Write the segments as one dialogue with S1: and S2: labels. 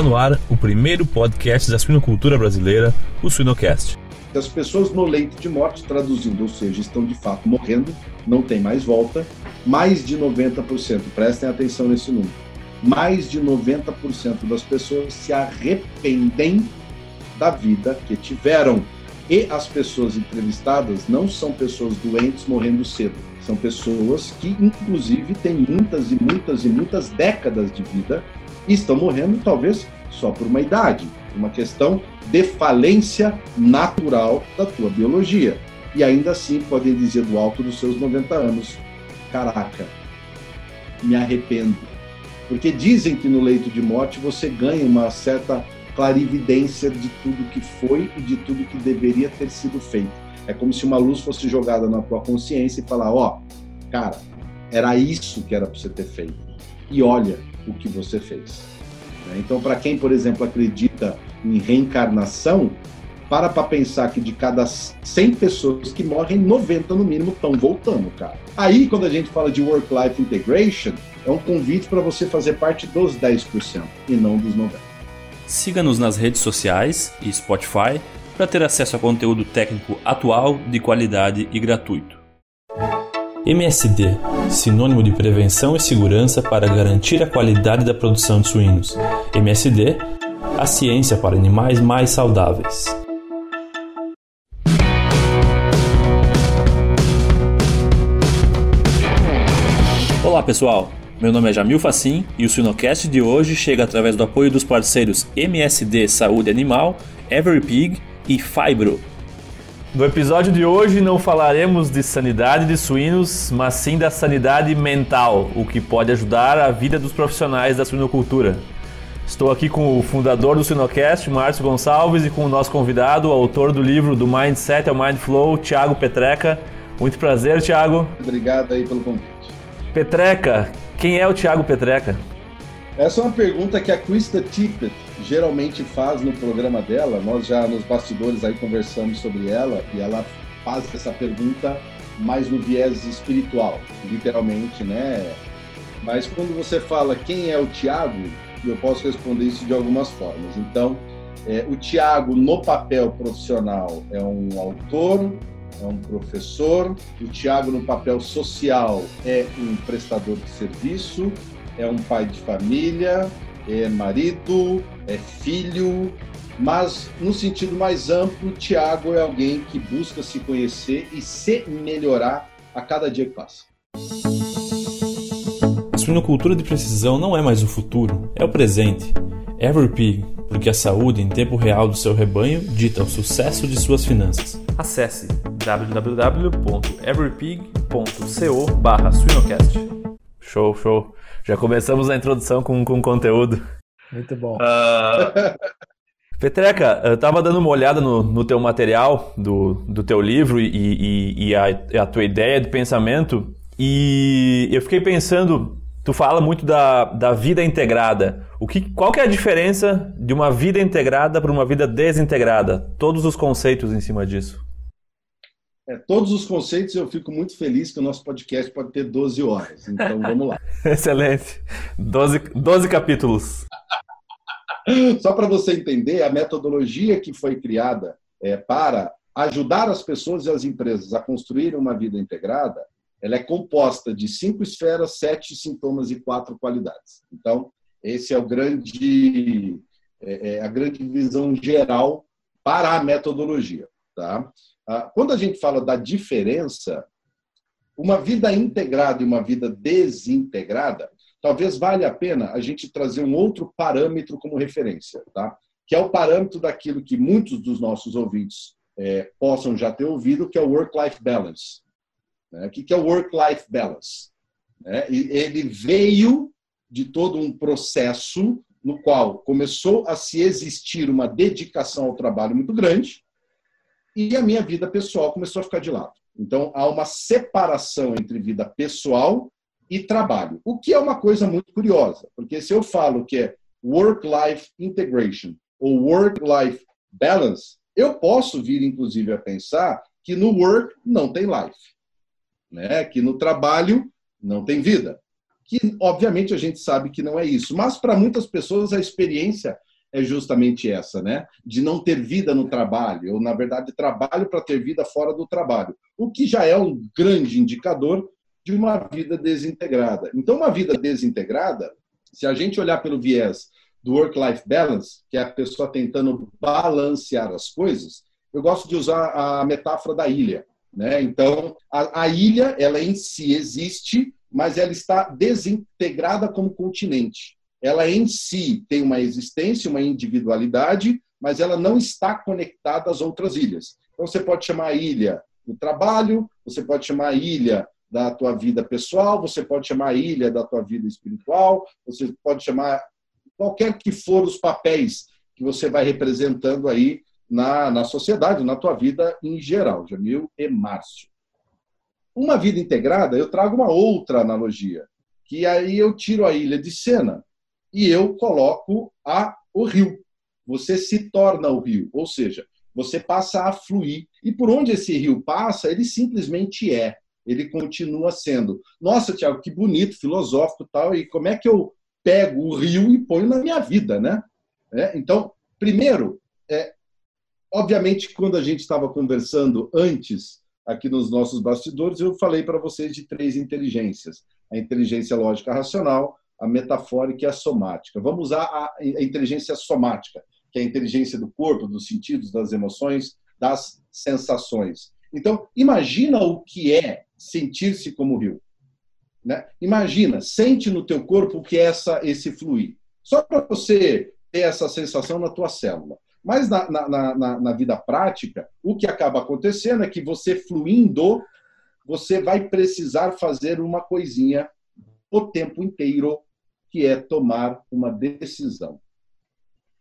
S1: Está no ar o primeiro podcast da suinocultura brasileira, o Suinocast.
S2: As pessoas no leito de morte, traduzindo, ou seja, estão de fato morrendo, não tem mais volta, mais de 90%, prestem atenção nesse número, mais de 90% das pessoas se arrependem da vida que tiveram. E as pessoas entrevistadas não são pessoas doentes morrendo cedo, são pessoas que, inclusive, têm muitas e muitas e muitas décadas de vida e estão morrendo, talvez, só por uma idade, uma questão de falência natural da tua biologia. E ainda assim podem dizer do alto dos seus 90 anos: caraca, me arrependo. Porque dizem que no leito de morte você ganha uma certa clarividência de tudo que foi e de tudo que deveria ter sido feito. É como se uma luz fosse jogada na tua consciência e falar: ó, oh, cara, era isso que era para você ter feito. E olha o que você fez. Né? Então, para quem, por exemplo, acredita em reencarnação, para para pensar que de cada 100 pessoas que morrem, 90 no mínimo estão voltando, cara. Aí, quando a gente fala de work-life integration, é um convite para você fazer parte dos 10% e não dos 90%.
S1: Siga-nos nas redes sociais e Spotify para ter acesso a conteúdo técnico atual, de qualidade e gratuito. MSD, sinônimo de prevenção e segurança para garantir a qualidade da produção de suínos. MSD, a ciência para animais mais saudáveis. Olá pessoal, meu nome é Jamil Facim e o Suinocast de hoje chega através do apoio dos parceiros MSD Saúde Animal, Every Pig e Fibro. No episódio de hoje não falaremos de sanidade de suínos, mas sim da sanidade mental, o que pode ajudar a vida dos profissionais da suinocultura. Estou aqui com o fundador do Suinocast, Márcio Gonçalves, e com o nosso convidado, o autor do livro do Mindset ao Mindflow, Thiago Petreca. Muito prazer, Thiago.
S2: Obrigado aí pelo convite.
S1: Petreca, quem é o Thiago Petreca?
S2: Essa é uma pergunta que a Krista Tippett geralmente faz no programa dela. Nós já nos bastidores aí conversamos sobre ela e ela faz essa pergunta mais no viés espiritual, literalmente, né? Mas quando você fala quem é o Tiago, eu posso responder isso de algumas formas. Então, é, o Tiago, no papel profissional, é um autor, é um professor, o Tiago, no papel social, é um prestador de serviço, é um pai de família, é marido, é filho, mas no sentido mais amplo, Tiago é alguém que busca se conhecer e se melhorar a cada dia que passa.
S1: A suinocultura de precisão não é mais o futuro, é o presente. Everpig, porque a saúde em tempo real do seu rebanho dita o sucesso de suas finanças. Acesse www.everpig.co/suinocast. Show, show. Já começamos a introdução com, com conteúdo.
S3: Muito bom. Uh...
S1: Petreca, eu estava dando uma olhada no, no teu material, do, do teu livro e, e, e a, a, tua ideia de pensamento, e eu fiquei pensando, tu fala muito da, da vida integrada. O que, qual que é a diferença de uma vida integrada para uma vida desintegrada? Todos os conceitos em cima disso.
S2: É, todos os conceitos eu fico muito feliz que o nosso podcast pode ter 12 horas. Então vamos lá.
S1: Excelente. 12, 12 capítulos.
S2: Só para você entender, a metodologia que foi criada é, para ajudar as pessoas e as empresas a construir uma vida integrada, ela é composta de cinco esferas, sete sintomas e quatro qualidades. Então, esse é o grande, é, é a grande visão geral para a metodologia. Tá? Ah, quando a gente fala da diferença, uma vida integrada e uma vida desintegrada, talvez valha a pena a gente trazer um outro parâmetro como referência, tá? que é o parâmetro daquilo que muitos dos nossos ouvintes é, possam já ter ouvido, que é o work-life balance. Né? O que é o work-life balance? Né? Ele veio de todo um processo no qual começou a se existir uma dedicação ao trabalho muito grande, e a minha vida pessoal começou a ficar de lado. Então, há uma separação entre vida pessoal e trabalho, o que é uma coisa muito curiosa, porque se eu falo que é work-life integration ou work-life balance, eu posso vir, inclusive, a pensar que no work não tem life, né? que no trabalho não tem vida. Que, obviamente, a gente sabe que não é isso, mas para muitas pessoas a experiência é justamente essa, né? De não ter vida no trabalho, ou na verdade trabalho para ter vida fora do trabalho, o que já é um grande indicador de uma vida desintegrada. Então, uma vida desintegrada, se a gente olhar pelo viés do work-life balance, que é a pessoa tentando balancear as coisas, eu gosto de usar a metáfora da ilha. Né? Então, a, a ilha, ela em si existe, mas ela está desintegrada como continente. Ela em si tem uma existência, uma individualidade, mas ela não está conectada às outras ilhas. Então, você pode chamar a ilha do trabalho, você pode chamar a ilha da tua vida pessoal, você pode chamar a ilha da tua vida espiritual, você pode chamar qualquer que for os papéis que você vai representando aí na, na sociedade, na tua vida em geral, Jamil e Márcio. Uma vida integrada, eu trago uma outra analogia, que aí eu tiro a ilha de cena e eu coloco a, o rio. Você se torna o rio, ou seja, você passa a fluir. E por onde esse rio passa, ele simplesmente é. Ele continua sendo. Nossa, Tiago, que bonito, filosófico tal. E como é que eu pego o rio e ponho na minha vida, né? É, então, primeiro, é, Obviamente, quando a gente estava conversando antes, aqui nos nossos bastidores, eu falei para vocês de três inteligências: a inteligência lógica racional, a metafórica e a somática. Vamos usar a inteligência somática, que é a inteligência do corpo, dos sentidos, das emoções, das sensações. Então, imagina o que é sentir-se como rio. Né? Imagina, sente no teu corpo o que é essa, esse fluir. Só para você ter essa sensação na tua célula. Mas na, na, na, na vida prática, o que acaba acontecendo é que você fluindo, você vai precisar fazer uma coisinha o tempo inteiro, que é tomar uma decisão.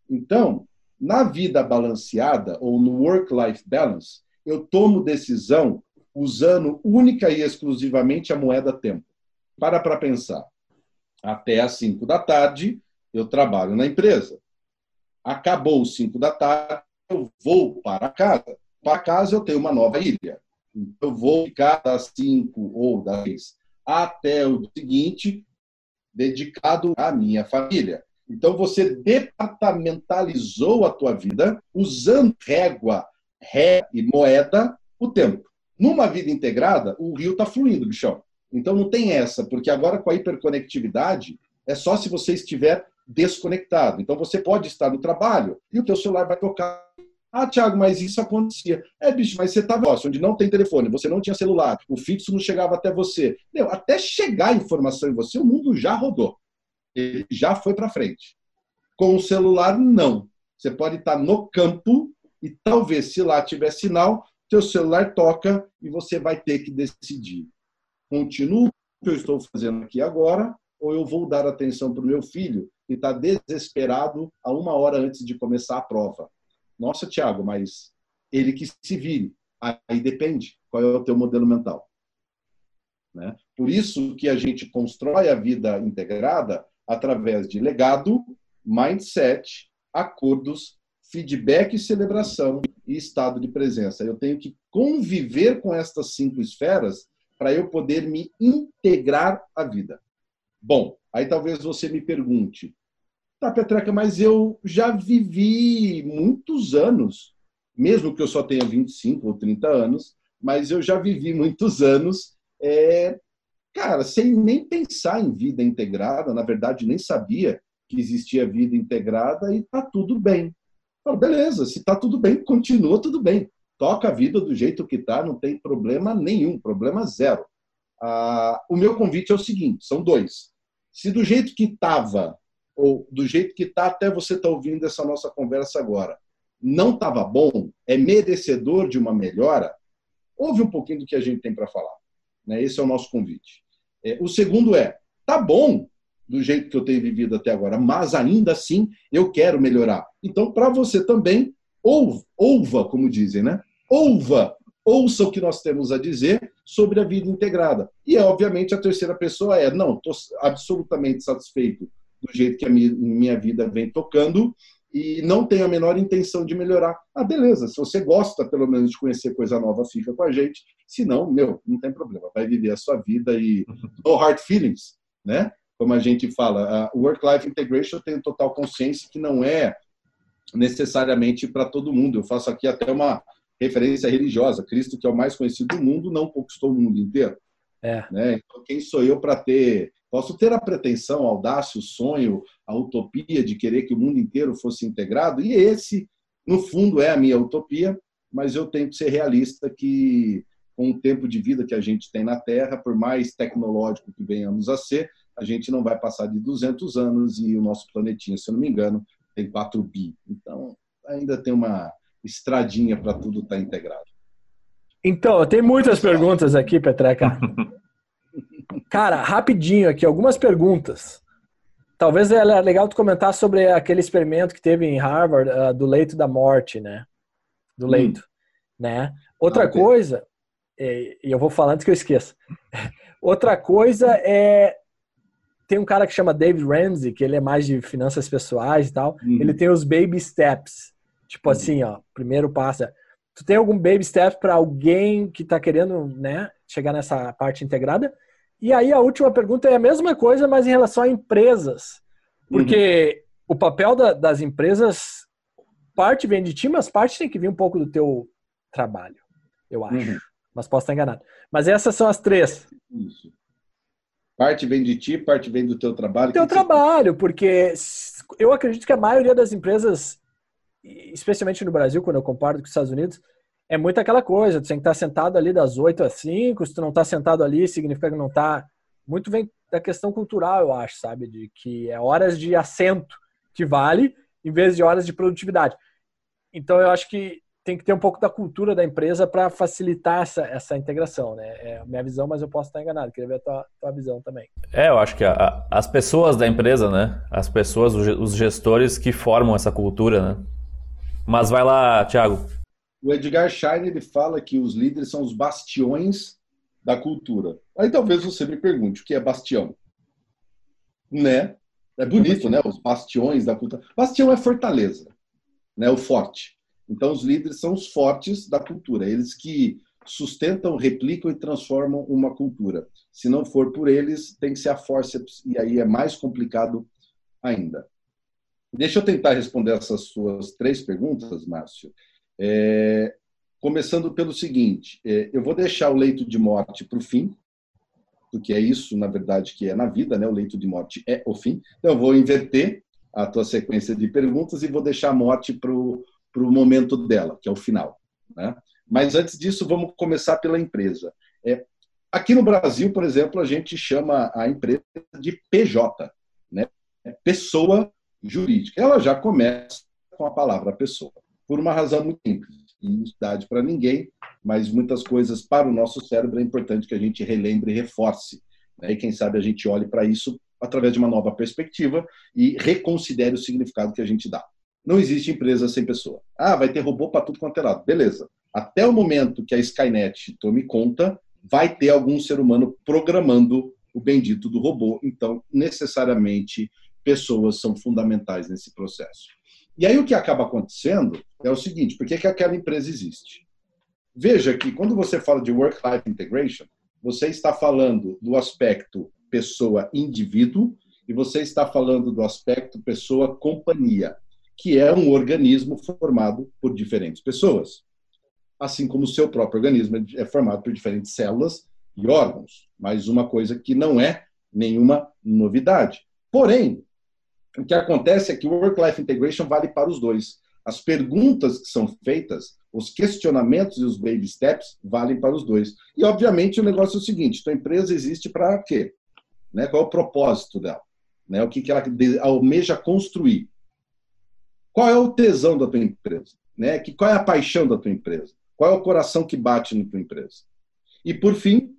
S2: Então, na vida balanceada, ou no work-life balance, eu tomo decisão usando única e exclusivamente a moeda tempo. Para para pensar. Até às 5 da tarde, eu trabalho na empresa. Acabou os 5 da tarde, eu vou para casa. Para casa eu tenho uma nova ilha. Eu vou ficar das 5 ou das 6 até o seguinte, dedicado à minha família. Então você departamentalizou a tua vida usando régua, ré e moeda o tempo. Numa vida integrada, o rio está fluindo, bichão. Então não tem essa, porque agora com a hiperconectividade, é só se você estiver desconectado. Então você pode estar no trabalho e o teu celular vai tocar. Ah, Thiago, mas isso acontecia. É, bicho, mas você estava onde não tem telefone, você não tinha celular, o fixo não chegava até você. Meu, até chegar a informação em você, o mundo já rodou. Ele já foi para frente. Com o celular, não. Você pode estar no campo e talvez, se lá tiver sinal, teu celular toca e você vai ter que decidir. Continuo o que eu estou fazendo aqui agora ou eu vou dar atenção para o meu filho que está desesperado a uma hora antes de começar a prova. Nossa, Tiago, mas ele que se vire. Aí depende qual é o teu modelo mental. Né? Por isso que a gente constrói a vida integrada através de legado, mindset, acordos, feedback e celebração e estado de presença. Eu tenho que conviver com estas cinco esferas para eu poder me integrar à vida. Bom, aí talvez você me pergunte, Tá, Petreca, mas eu já vivi muitos anos, mesmo que eu só tenha 25 ou 30 anos, mas eu já vivi muitos anos, é, cara, sem nem pensar em vida integrada, na verdade, nem sabia que existia vida integrada e tá tudo bem. Falo, beleza, se tá tudo bem, continua tudo bem. Toca a vida do jeito que tá, não tem problema nenhum, problema zero. Ah, o meu convite é o seguinte: são dois. Se do jeito que estava ou do jeito que está até você estar tá ouvindo essa nossa conversa agora, não estava bom, é merecedor de uma melhora, ouve um pouquinho do que a gente tem para falar. Né? Esse é o nosso convite. É, o segundo é, tá bom do jeito que eu tenho vivido até agora, mas ainda assim eu quero melhorar. Então, para você também, ouva, ouva, como dizem, né? Ouva, ouça o que nós temos a dizer sobre a vida integrada. E, obviamente, a terceira pessoa é, não, estou absolutamente satisfeito do jeito que a minha vida vem tocando e não tenho a menor intenção de melhorar. Ah, beleza, se você gosta pelo menos de conhecer coisa nova, fica com a gente. Se não, meu, não tem problema, vai viver a sua vida e no hard feelings, né? Como a gente fala, o work-life integration tem total consciência que não é necessariamente para todo mundo. Eu faço aqui até uma referência religiosa. Cristo, que é o mais conhecido do mundo, não conquistou o mundo inteiro. É. Né? Então, quem sou eu para ter. Posso ter a pretensão, a audácia, o sonho, a utopia de querer que o mundo inteiro fosse integrado, e esse, no fundo, é a minha utopia, mas eu tenho que ser realista que, com o tempo de vida que a gente tem na Terra, por mais tecnológico que venhamos a ser, a gente não vai passar de 200 anos e o nosso planetinha, se eu não me engano, tem 4 bi. Então, ainda tem uma estradinha para tudo estar tá integrado.
S3: Então, tem muitas perguntas aqui, Petreca. Cara, rapidinho aqui, algumas perguntas. Talvez é legal tu comentar sobre aquele experimento que teve em Harvard uh, do leito da morte, né? Do hum. leito, hum. né? Outra ah, coisa, e eu vou falar antes que eu esqueça. Outra coisa é tem um cara que chama David Ramsey, que ele é mais de finanças pessoais e tal. Uhum. Ele tem os baby steps. Tipo uhum. assim, ó, primeiro passo. É, tu tem algum baby step para alguém que está querendo, né, chegar nessa parte integrada? E aí a última pergunta é a mesma coisa, mas em relação a empresas. Porque uhum. o papel da, das empresas, parte vem de ti, mas parte tem que vir um pouco do teu trabalho, eu acho. Uhum. Mas posso estar enganado. Mas essas são as três. Isso.
S2: Parte vem de ti, parte vem do teu trabalho.
S3: Teu trabalho, porque eu acredito que a maioria das empresas, especialmente no Brasil, quando eu comparo com os Estados Unidos, é muito aquela coisa, tu tem que estar sentado ali das 8 às 5, se tu não está sentado ali, significa que não está. Muito vem da questão cultural, eu acho, sabe? De que é horas de assento que vale, em vez de horas de produtividade. Então eu acho que tem que ter um pouco da cultura da empresa para facilitar essa, essa integração, né? É minha visão, mas eu posso estar enganado. Queria ver a tua, tua visão também.
S1: É, eu acho que a, a, as pessoas da empresa, né? As pessoas, os gestores que formam essa cultura, né? Mas vai lá, Thiago.
S2: O Edgar Schein ele fala que os líderes são os bastiões da cultura. Aí talvez você me pergunte o que é bastião, né? É bonito, né? Os bastiões da cultura. Bastião é fortaleza, né? O forte. Então, os líderes são os fortes da cultura, eles que sustentam, replicam e transformam uma cultura. Se não for por eles, tem que ser a forceps, e aí é mais complicado ainda. Deixa eu tentar responder essas suas três perguntas, Márcio. É, começando pelo seguinte: é, eu vou deixar o leito de morte para o fim, porque é isso, na verdade, que é na vida, né? O leito de morte é o fim. Então, eu vou inverter a tua sequência de perguntas e vou deixar a morte para o momento dela, que é o final. Né? Mas antes disso, vamos começar pela empresa. É, aqui no Brasil, por exemplo, a gente chama a empresa de PJ, né? É pessoa jurídica. Ela já começa com a palavra pessoa, por uma razão muito simples. idade para ninguém, mas muitas coisas para o nosso cérebro é importante que a gente relembre e reforce. Né? E quem sabe a gente olhe para isso através de uma nova perspectiva e reconsidere o significado que a gente dá. Não existe empresa sem pessoa. Ah, vai ter robô para tudo quanto é lado. Beleza. Até o momento que a Skynet tome conta, vai ter algum ser humano programando o bendito do robô. Então, necessariamente, pessoas são fundamentais nesse processo. E aí o que acaba acontecendo é o seguinte: por que, que aquela empresa existe? Veja que quando você fala de work-life integration, você está falando do aspecto pessoa-indivíduo e você está falando do aspecto pessoa-companhia que é um organismo formado por diferentes pessoas. Assim como o seu próprio organismo é formado por diferentes células e órgãos. Mais uma coisa que não é nenhuma novidade. Porém, o que acontece é que o Work-Life Integration vale para os dois. As perguntas que são feitas, os questionamentos e os baby steps valem para os dois. E, obviamente, o negócio é o seguinte: tua empresa existe para quê? Né? Qual é o propósito dela? Né? O que, que ela almeja construir? Qual é o tesão da tua empresa? Né? Que, qual é a paixão da tua empresa? Qual é o coração que bate na tua empresa? E, por fim,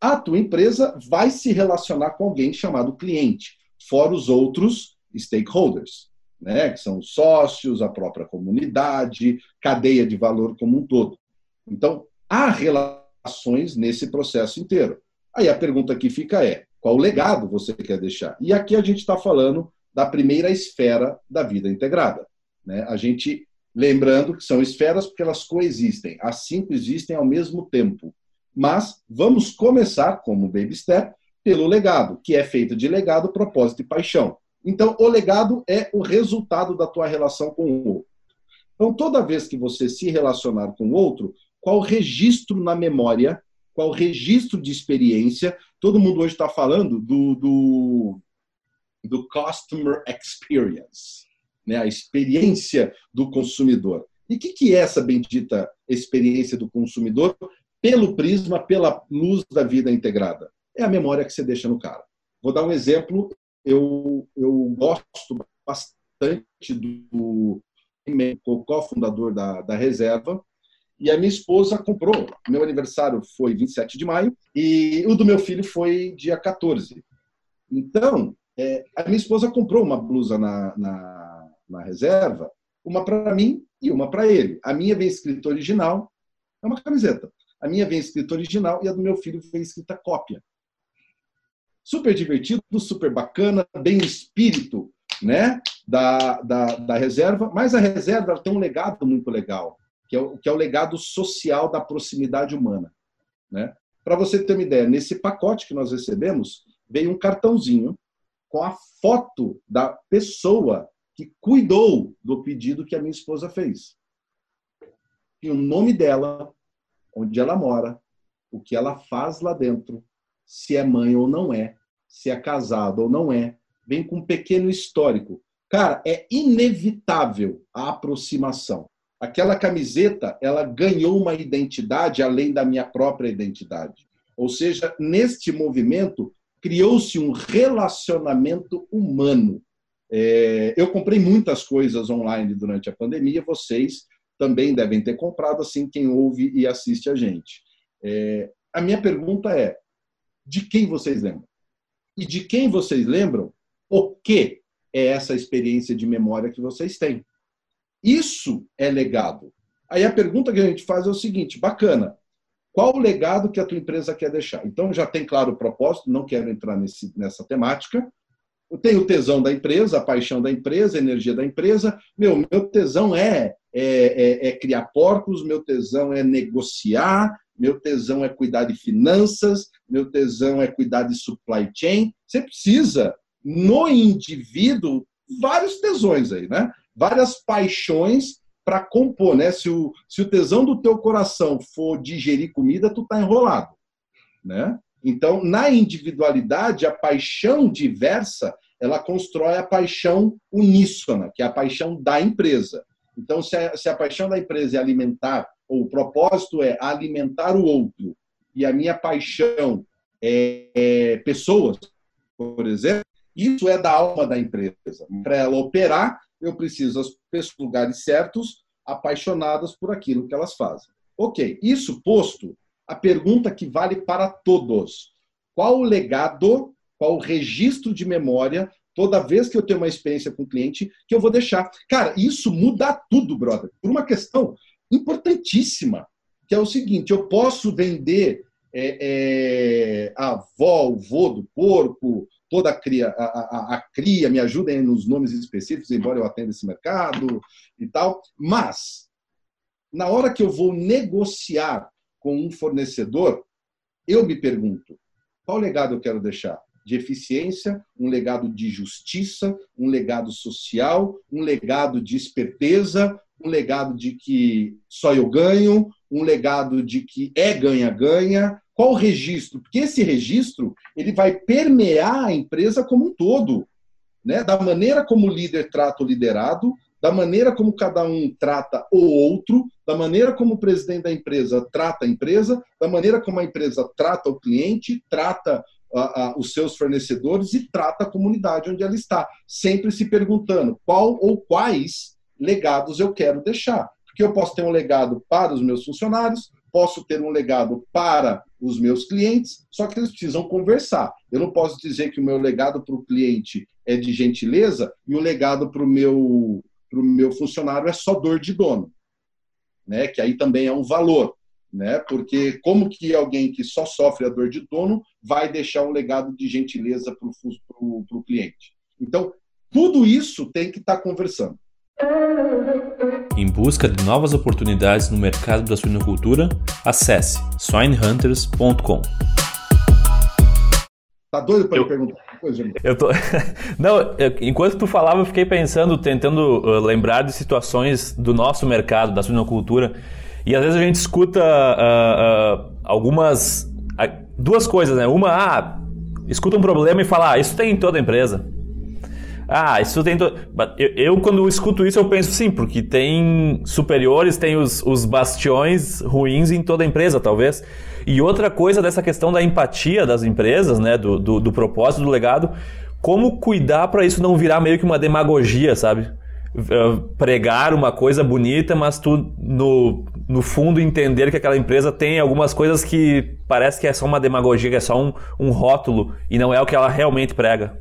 S2: a tua empresa vai se relacionar com alguém chamado cliente, fora os outros stakeholders, né? que são os sócios, a própria comunidade, cadeia de valor como um todo. Então, há relações nesse processo inteiro. Aí a pergunta que fica é: qual legado você quer deixar? E aqui a gente está falando da primeira esfera da vida integrada. Né? A gente, lembrando que são esferas porque elas coexistem, as cinco existem ao mesmo tempo. Mas vamos começar, como baby step, pelo legado, que é feito de legado, propósito e paixão. Então, o legado é o resultado da tua relação com o outro. Então, toda vez que você se relacionar com o outro, qual registro na memória, qual registro de experiência, todo mundo hoje está falando do, do, do customer experience, né? a experiência do consumidor. E o que, que é essa bendita experiência do consumidor pelo prisma, pela luz da vida integrada? É a memória que você deixa no cara. Vou dar um exemplo. Eu, eu gosto bastante do cofundador da, da Reserva, e a minha esposa comprou. Meu aniversário foi 27 de maio e o do meu filho foi dia 14. Então, é, a minha esposa comprou uma blusa na, na, na reserva, uma para mim e uma para ele. A minha vem escrita original, é uma camiseta. A minha vem escrita original e a do meu filho vem escrita cópia. Super divertido, super bacana, bem espírito né, da, da, da reserva, mas a reserva tem um legado muito legal, que é, o, que é o legado social da proximidade humana. Né? Para você ter uma ideia, nesse pacote que nós recebemos, veio um cartãozinho com a foto da pessoa que cuidou do pedido que a minha esposa fez. E o nome dela, onde ela mora, o que ela faz lá dentro, se é mãe ou não é, se é casada ou não é, vem com um pequeno histórico. Cara, é inevitável a aproximação. Aquela camiseta, ela ganhou uma identidade além da minha própria identidade. Ou seja, neste movimento, criou-se um relacionamento humano. É, eu comprei muitas coisas online durante a pandemia, vocês também devem ter comprado, assim, quem ouve e assiste a gente. É, a minha pergunta é: de quem vocês lembram? E de quem vocês lembram, o que é essa experiência de memória que vocês têm? Isso é legado. Aí a pergunta que a gente faz é o seguinte: bacana, qual o legado que a tua empresa quer deixar? Então já tem claro o propósito, não quero entrar nesse, nessa temática. Eu tenho o tesão da empresa, a paixão da empresa, a energia da empresa. Meu, meu tesão é, é, é, é criar porcos, meu tesão é negociar, meu tesão é cuidar de finanças, meu tesão é cuidar de supply chain. Você precisa, no indivíduo, vários tesões aí, né? Várias paixões para compor, né? Se o, se o tesão do teu coração for digerir comida, tu tá enrolado, né? Então, na individualidade, a paixão diversa, ela constrói a paixão uníssona, que é a paixão da empresa. Então, se a, se a paixão da empresa é alimentar, ou o propósito é alimentar o outro, e a minha paixão é, é pessoas, por exemplo, isso é da alma da empresa. Para ela operar, eu preciso as pessoas lugares certos, apaixonadas por aquilo que elas fazem. Ok, isso posto, a pergunta que vale para todos: qual o legado, qual o registro de memória, toda vez que eu tenho uma experiência com o cliente, que eu vou deixar? Cara, isso muda tudo, brother, por uma questão importantíssima, que é o seguinte: eu posso vender é, é, a avó, o vô do porco, toda a cria, a, a, a, cria, me ajudem nos nomes específicos, embora eu atenda esse mercado e tal. Mas, na hora que eu vou negociar com um fornecedor, eu me pergunto: qual legado eu quero deixar? De eficiência, um legado de justiça, um legado social, um legado de esperteza, um legado de que só eu ganho, um legado de que é ganha-ganha, qual o registro? Porque esse registro ele vai permear a empresa como um todo, né? Da maneira como o líder trata o liderado, da maneira como cada um trata o outro, da maneira como o presidente da empresa trata a empresa, da maneira como a empresa trata o cliente, trata os seus fornecedores e trata a comunidade onde ela está, sempre se perguntando qual ou quais legados eu quero deixar. Porque eu posso ter um legado para os meus funcionários, posso ter um legado para os meus clientes, só que eles precisam conversar. Eu não posso dizer que o meu legado para o cliente é de gentileza e o legado para o meu, pro meu funcionário é só dor de dono, né? que aí também é um valor. Né? Porque como que alguém que só sofre a dor de dono vai deixar um legado de gentileza para o cliente? Então, tudo isso tem que estar tá conversando.
S1: Em busca de novas oportunidades no mercado da suinocultura, acesse swinehunters.com.
S2: Tá doido para eu... perguntar coisa,
S1: Eu tô... Não, enquanto tu falava, eu fiquei pensando, tentando uh, lembrar de situações do nosso mercado, da suinocultura. E às vezes a gente escuta uh, uh, algumas. duas coisas, né? Uma, ah, escuta um problema e fala, ah, isso tem em toda empresa. Ah, isso tem. To... Eu, eu, quando escuto isso, eu penso sim, porque tem superiores, tem os, os bastiões ruins em toda empresa, talvez. E outra coisa dessa questão da empatia das empresas, né? Do, do, do propósito, do legado, como cuidar para isso não virar meio que uma demagogia, sabe? pregar uma coisa bonita, mas tu no, no fundo entender que aquela empresa tem algumas coisas que parece que é só uma demagogia, que é só um, um rótulo e não é o que ela realmente prega.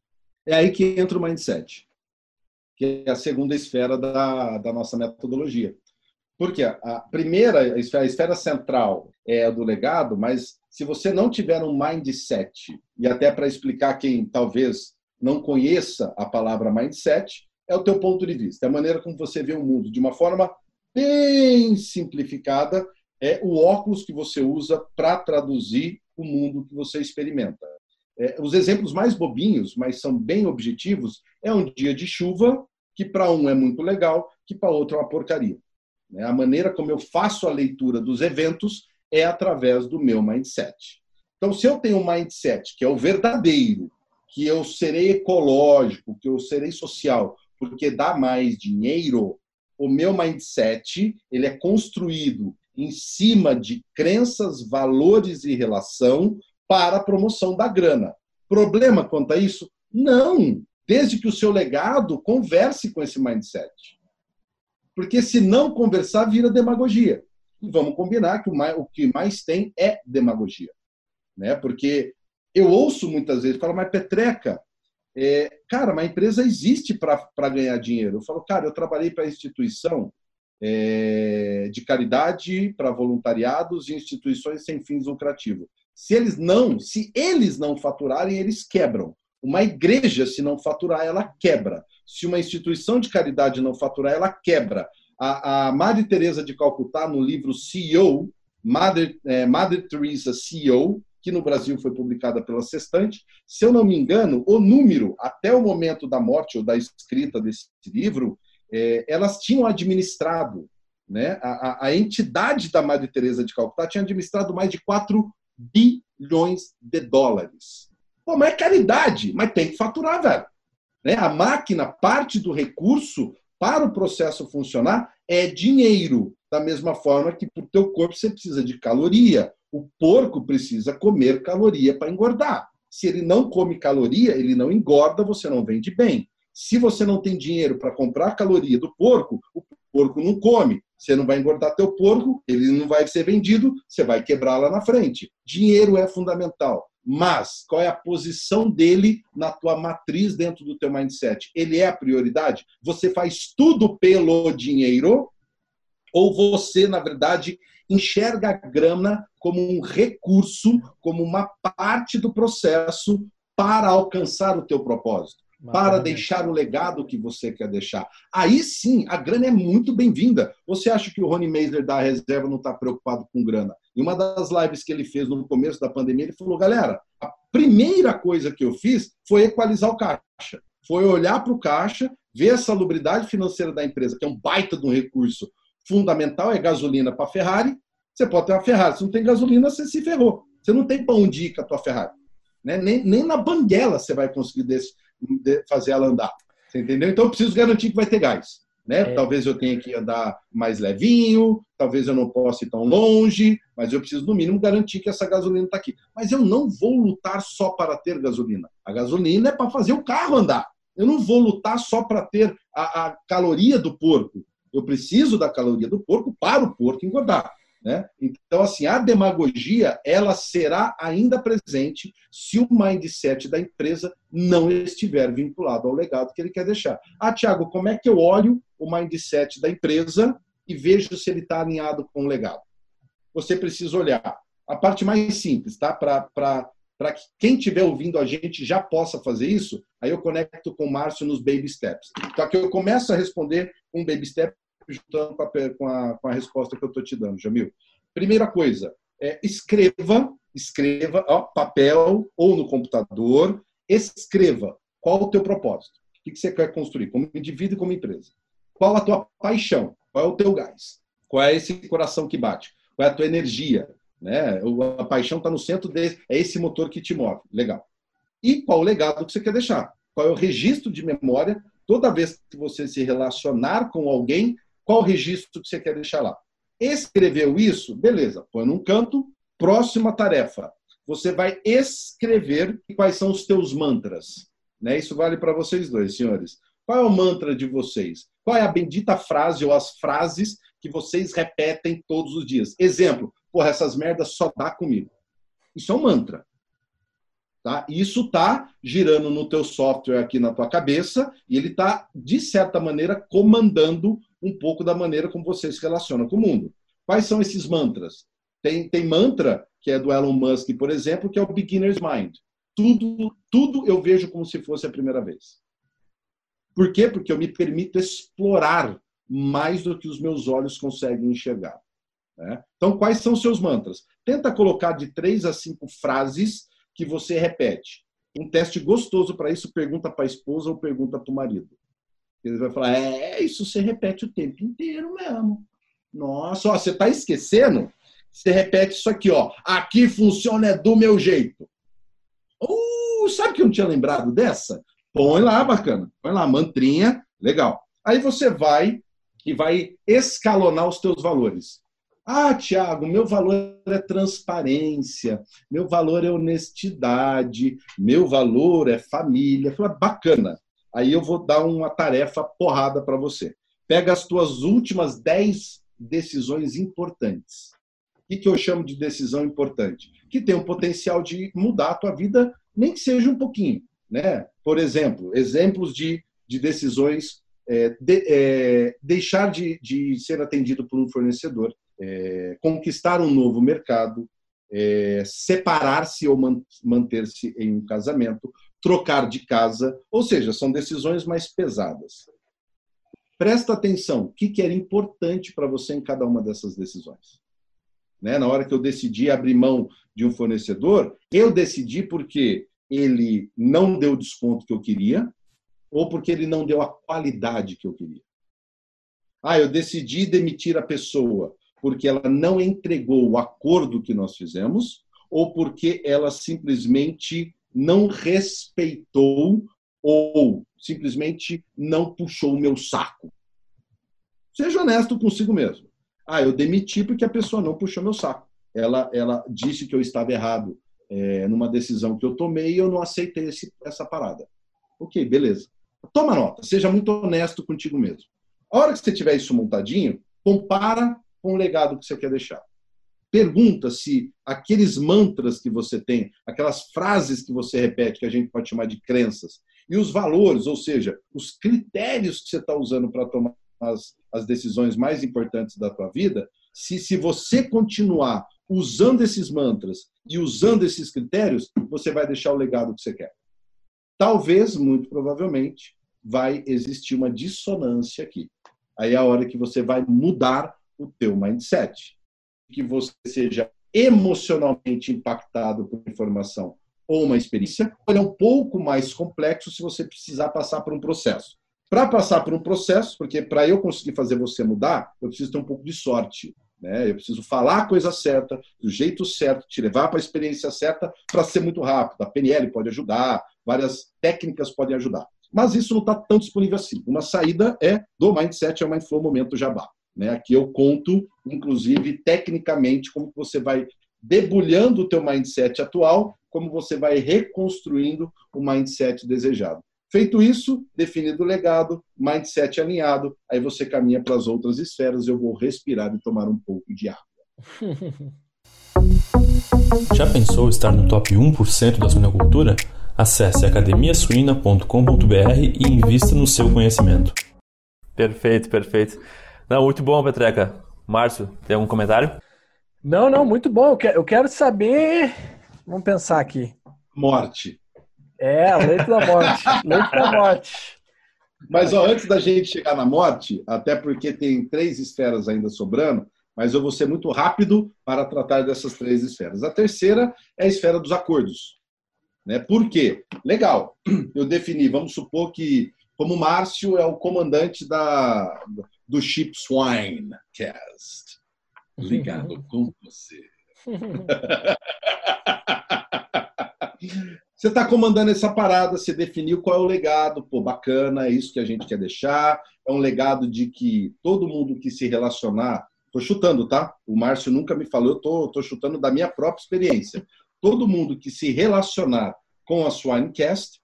S2: É aí que entra o mindset, que é a segunda esfera da, da nossa metodologia. Porque a primeira esfera, a esfera central é a do legado, mas se você não tiver um mindset, e até para explicar quem talvez não conheça a palavra mindset, é o teu ponto de vista, é a maneira como você vê o mundo, de uma forma bem simplificada, é o óculos que você usa para traduzir o mundo que você experimenta. É, os exemplos mais bobinhos, mas são bem objetivos, é um dia de chuva, que para um é muito legal, que para outro é uma porcaria. Né? A maneira como eu faço a leitura dos eventos é através do meu mindset. Então, se eu tenho um mindset que é o verdadeiro, que eu serei ecológico, que eu serei social, porque dá mais dinheiro, o meu mindset ele é construído em cima de crenças, valores e relação para a promoção da grana. Problema quanto a isso? Não. Desde que o seu legado converse com esse mindset. Porque se não conversar, vira demagogia. E vamos combinar que o, mais, o que mais tem é demagogia. Né? Porque eu ouço muitas vezes, falo, mas Petreca, é, cara, uma empresa existe para ganhar dinheiro. Eu falo, cara, eu trabalhei para instituição é, de caridade, para voluntariados e instituições sem fins lucrativos. Se eles não, se eles não faturarem, eles quebram. Uma igreja, se não faturar, ela quebra. Se uma instituição de caridade não faturar, ela quebra. A, a Madre Teresa de Calcutá, no livro CEO, Mother, é, Teresa CEO, que no Brasil foi publicada pela Sextante, se eu não me engano, o número, até o momento da morte ou da escrita desse livro, é, elas tinham administrado, né? A, a, a entidade da Madre Teresa de Calcutá tinha administrado mais de 4 bilhões de dólares. Pô, mas é caridade, mas tem que faturar, velho. Né? A máquina, parte do recurso para o processo funcionar é dinheiro. Da mesma forma que para o teu corpo você precisa de caloria. O porco precisa comer caloria para engordar. Se ele não come caloria, ele não engorda, você não vende bem. Se você não tem dinheiro para comprar caloria do porco, o porco não come. Você não vai engordar teu porco, ele não vai ser vendido, você vai quebrar lá na frente. Dinheiro é fundamental. Mas qual é a posição dele na tua matriz dentro do teu mindset? Ele é a prioridade? Você faz tudo pelo dinheiro ou você, na verdade, enxerga a grana como um recurso, como uma parte do processo para alcançar o teu propósito? Para deixar o legado que você quer deixar. Aí sim, a grana é muito bem-vinda. Você acha que o Rony Meisler da reserva não está preocupado com grana? Em uma das lives que ele fez no começo da pandemia, ele falou: galera, a primeira coisa que eu fiz foi equalizar o caixa. Foi olhar para o caixa, ver a salubridade financeira da empresa, que é um baita de um recurso fundamental, é gasolina para a Ferrari. Você pode ter uma Ferrari, se não tem gasolina, você se ferrou. Você não tem pão de com a tua Ferrari. Né? Nem, nem na banguela você vai conseguir desse, fazer ela andar. Você entendeu? Então eu preciso garantir que vai ter gás. Né? É. Talvez eu tenha que andar mais levinho, talvez eu não possa ir tão longe, mas eu preciso, no mínimo, garantir que essa gasolina está aqui. Mas eu não vou lutar só para ter gasolina. A gasolina é para fazer o carro andar. Eu não vou lutar só para ter a, a caloria do porco. Eu preciso da caloria do porco para o porco engordar. Né? Então, assim, a demagogia ela será ainda presente se o mindset da empresa não estiver vinculado ao legado que ele quer deixar. Ah, Tiago, como é que eu olho o mindset da empresa e vejo se ele está alinhado com o legado? Você precisa olhar a parte mais simples, tá? Para que quem estiver ouvindo a gente já possa fazer isso, aí eu conecto com o Márcio nos baby steps. Então, aqui eu começo a responder um baby step juntando com a, com a, com a resposta que eu estou te dando, Jamil. Primeira coisa, é, escreva escreva, ó, papel ou no computador, escreva qual o teu propósito, o que você quer construir como indivíduo e como empresa. Qual a tua paixão, qual é o teu gás, qual é esse coração que bate, qual é a tua energia, né? A paixão está no centro desse, é esse motor que te move, legal. E qual o legado que você quer deixar? Qual é o registro de memória toda vez que você se relacionar com alguém, qual registro que você quer deixar lá? Escreveu isso? Beleza, põe num canto. Próxima tarefa. Você vai escrever quais são os teus mantras. Né? Isso vale para vocês dois, senhores. Qual é o mantra de vocês? Qual é a bendita frase ou as frases que vocês repetem todos os dias? Exemplo, porra, essas merdas só dá comigo. Isso é um mantra. Tá? Isso está girando no teu software aqui na tua cabeça e ele está, de certa maneira, comandando um pouco da maneira como você se relaciona com o mundo. Quais são esses mantras? Tem, tem mantra que é do Elon Musk, por exemplo, que é o Beginner's Mind. Tudo, tudo eu vejo como se fosse a primeira vez. Por quê? Porque eu me permito explorar mais do que os meus olhos conseguem enxergar. Né? Então, quais são seus mantras? Tenta colocar de três a cinco frases que você repete. Um teste gostoso para isso, pergunta para a esposa ou pergunta para o marido. Ele vai falar: é, isso você repete o tempo inteiro mesmo. Nossa, ó, você está esquecendo? Você repete isso aqui, ó. Aqui funciona é do meu jeito. Uh, sabe que eu não tinha lembrado dessa? Põe lá, bacana. Põe lá, mantrinha, legal. Aí você vai e vai escalonar os teus valores. Ah, Tiago, meu valor é transparência, meu valor é honestidade, meu valor é família. Fala, bacana. Aí eu vou dar uma tarefa porrada para você. Pega as tuas últimas 10 decisões importantes. O que eu chamo de decisão importante? Que tem o potencial de mudar a tua vida, nem que seja um pouquinho. Né? Por exemplo, exemplos de, de decisões é, de, é, deixar de, de, ser atendido por um fornecedor, é, conquistar um novo mercado, é, separar-se ou man, manter-se em um casamento, trocar de casa, ou seja, são decisões mais pesadas. Presta atenção, o que, era importante para você em cada uma dessas decisões. Né? Na hora que eu decidi abrir mão de um fornecedor, eu decidi porque ele não deu o desconto que eu queria ou porque ele não deu a qualidade que eu queria. Ah, eu decidi demitir a pessoa porque ela não entregou o acordo que nós fizemos ou porque ela simplesmente não respeitou ou simplesmente não puxou o meu saco. Seja honesto consigo mesmo. Ah, eu demiti porque a pessoa não puxou meu saco. Ela, ela disse que eu estava errado é, numa decisão que eu tomei e eu não aceitei esse, essa parada. Ok, beleza. Toma nota, seja muito honesto contigo mesmo. A hora que você tiver isso montadinho, compara com o legado que você quer deixar pergunta se aqueles mantras que você tem, aquelas frases que você repete, que a gente pode chamar de crenças, e os valores, ou seja, os critérios que você está usando para tomar as, as decisões mais importantes da tua vida, se, se você continuar usando esses mantras e usando esses critérios, você vai deixar o legado que você quer. Talvez, muito provavelmente, vai existir uma dissonância aqui. Aí é a hora que você vai mudar o teu mindset que você seja emocionalmente impactado por informação ou uma experiência, ele é um pouco mais complexo se você precisar passar por um processo. Para passar por um processo, porque para eu conseguir fazer você mudar, eu preciso ter um pouco de sorte. Né? Eu preciso falar a coisa certa, do jeito certo, te levar para a experiência certa para ser muito rápido. A PNL pode ajudar, várias técnicas podem ajudar. Mas isso não está tão disponível assim. Uma saída é do Mindset é o Mindflow Momento Jabá. Né? Aqui eu conto, inclusive, tecnicamente, como você vai debulhando o teu mindset atual, como você vai reconstruindo o mindset desejado. Feito isso, definido o legado, mindset alinhado, aí você caminha para as outras esferas. Eu vou respirar e tomar um pouco de água.
S1: Já pensou estar no top 1% da suinocultura? Acesse academiasuina.com.br e invista no seu conhecimento. Perfeito, perfeito. Não, muito bom, Petreca. Márcio, tem algum comentário?
S3: Não, não, muito bom. Eu quero saber. Vamos pensar aqui.
S2: Morte.
S3: É, leito da morte. leito da morte.
S2: Mas ó, antes da gente chegar na morte, até porque tem três esferas ainda sobrando, mas eu vou ser muito rápido para tratar dessas três esferas. A terceira é a esfera dos acordos. Né? Por quê? Legal, eu defini, vamos supor que, como Márcio é o comandante da, do Ship Swinecast, ligado com você. Você está comandando essa parada, você definiu qual é o legado, pô, bacana, é isso que a gente quer deixar. É um legado de que todo mundo que se relacionar, tô chutando, tá? O Márcio nunca me falou, eu tô, tô chutando da minha própria experiência. Todo mundo que se relacionar com a Swinecast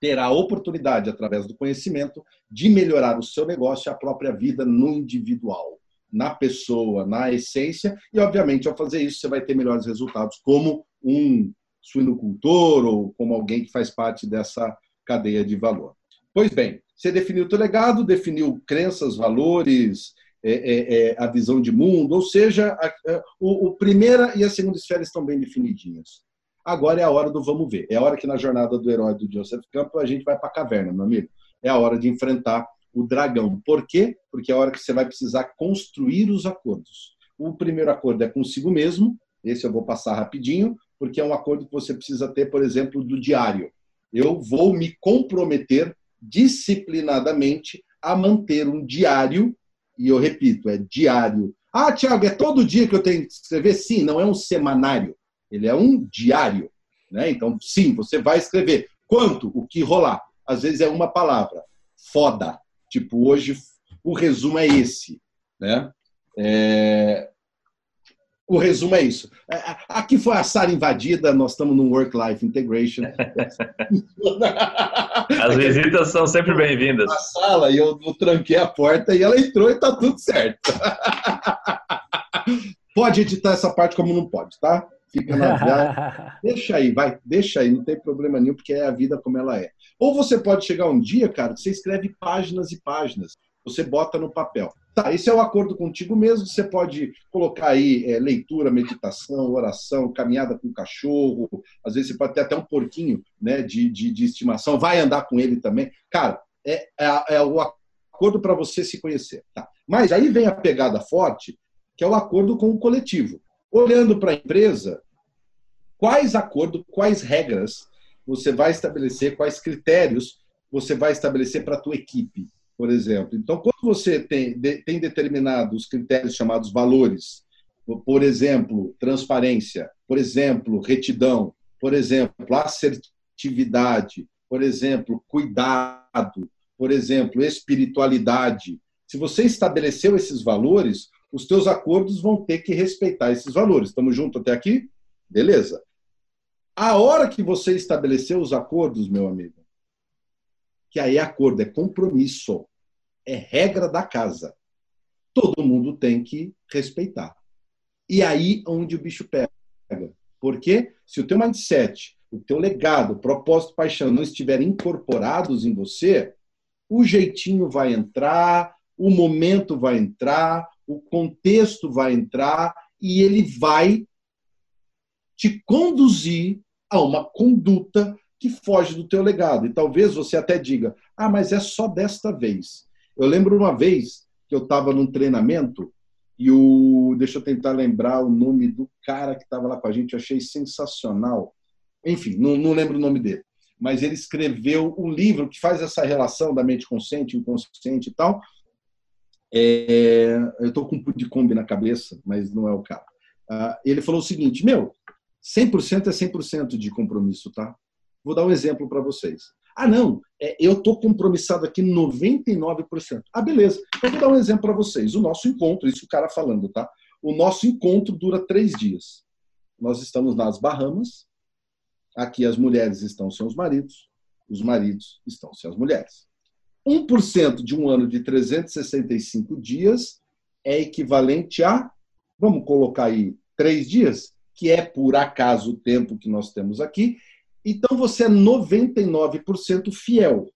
S2: terá a oportunidade, através do conhecimento, de melhorar o seu negócio e a própria vida no individual, na pessoa, na essência. E, obviamente, ao fazer isso, você vai ter melhores resultados como um suinocultor ou como alguém que faz parte dessa cadeia de valor. Pois bem, você definiu o teu legado, definiu crenças, valores, é, é, é, a visão de mundo, ou seja, a, a, o, o, primeira e a segunda esfera estão bem definidinhas. Agora é a hora do vamos ver. É a hora que na jornada do herói do Joseph Campbell a gente vai para a caverna, meu amigo. É a hora de enfrentar o dragão. Por quê? Porque é a hora que você vai precisar construir os acordos. O primeiro acordo é consigo mesmo, esse eu vou passar rapidinho, porque é um acordo que você precisa ter, por exemplo, do diário. Eu vou me comprometer disciplinadamente a manter um diário, e eu repito, é diário. Ah, Tiago, é todo dia que eu tenho que escrever? Sim, não é um semanário, ele é um diário. Né? Então, sim, você vai escrever. Quanto? O que rolar. Às vezes é uma palavra. Foda. Tipo, hoje o resumo é esse. Né? É, o resumo é isso. É, é, aqui foi a sala invadida, nós estamos no Work-Life Integration.
S1: As visitas são sempre bem-vindas.
S2: Na sala, e eu, tranquei a porta e ela entrou e está tudo certo. pode editar essa parte como não pode, tá? Fica na viagem. Deixa aí, vai, deixa aí, não tem problema nenhum, porque é a vida como ela é. Ou você pode chegar um dia, cara, que você escreve páginas e páginas você bota no papel. Tá, esse é o acordo contigo mesmo. Você pode colocar aí é, leitura, meditação, oração, caminhada com o cachorro. Às vezes você pode ter até um porquinho né, de, de, de estimação. Vai andar com ele também. Cara, é, é, é o acordo para você se conhecer. Tá. Mas aí vem a pegada forte, que é o acordo com o coletivo. Olhando para a empresa, quais acordos, quais regras você vai estabelecer, quais critérios você vai estabelecer para a tua equipe por exemplo. Então, quando você tem, tem determinados critérios chamados valores, por exemplo, transparência, por exemplo, retidão, por exemplo, assertividade, por exemplo, cuidado, por exemplo, espiritualidade. Se você estabeleceu esses valores, os teus acordos vão ter que respeitar esses valores. Estamos juntos até aqui? Beleza. A hora que você estabeleceu os acordos, meu amigo, que aí é acordo, é compromisso é regra da casa. Todo mundo tem que respeitar. E aí onde o bicho pega. Porque se o teu mindset, o teu legado, propósito, paixão não estiverem incorporados em você, o jeitinho vai entrar, o momento vai entrar, o contexto vai entrar e ele vai te conduzir a uma conduta que foge do teu legado. E talvez você até diga: "Ah, mas é só desta vez". Eu lembro uma vez que eu estava num treinamento e o. Deixa eu tentar lembrar o nome do cara que estava lá com a gente, eu achei sensacional. Enfim, não, não lembro o nome dele. Mas ele escreveu um livro que faz essa relação da mente consciente, inconsciente e tal. É, eu estou com um de Kombi na cabeça, mas não é o cara. Ah, ele falou o seguinte: Meu, 100% é 100% de compromisso, tá? Vou dar um exemplo para vocês. Ah, não, é, eu estou compromissado aqui 99%. Ah, beleza. Eu vou dar um exemplo para vocês. O nosso encontro, isso o cara falando, tá? O nosso encontro dura três dias. Nós estamos nas Bahamas. Aqui as mulheres estão sem os maridos, os maridos estão sem as mulheres. 1% de um ano de 365 dias é equivalente a, vamos colocar aí, três dias, que é por acaso o tempo que nós temos aqui, então você é 99% fiel.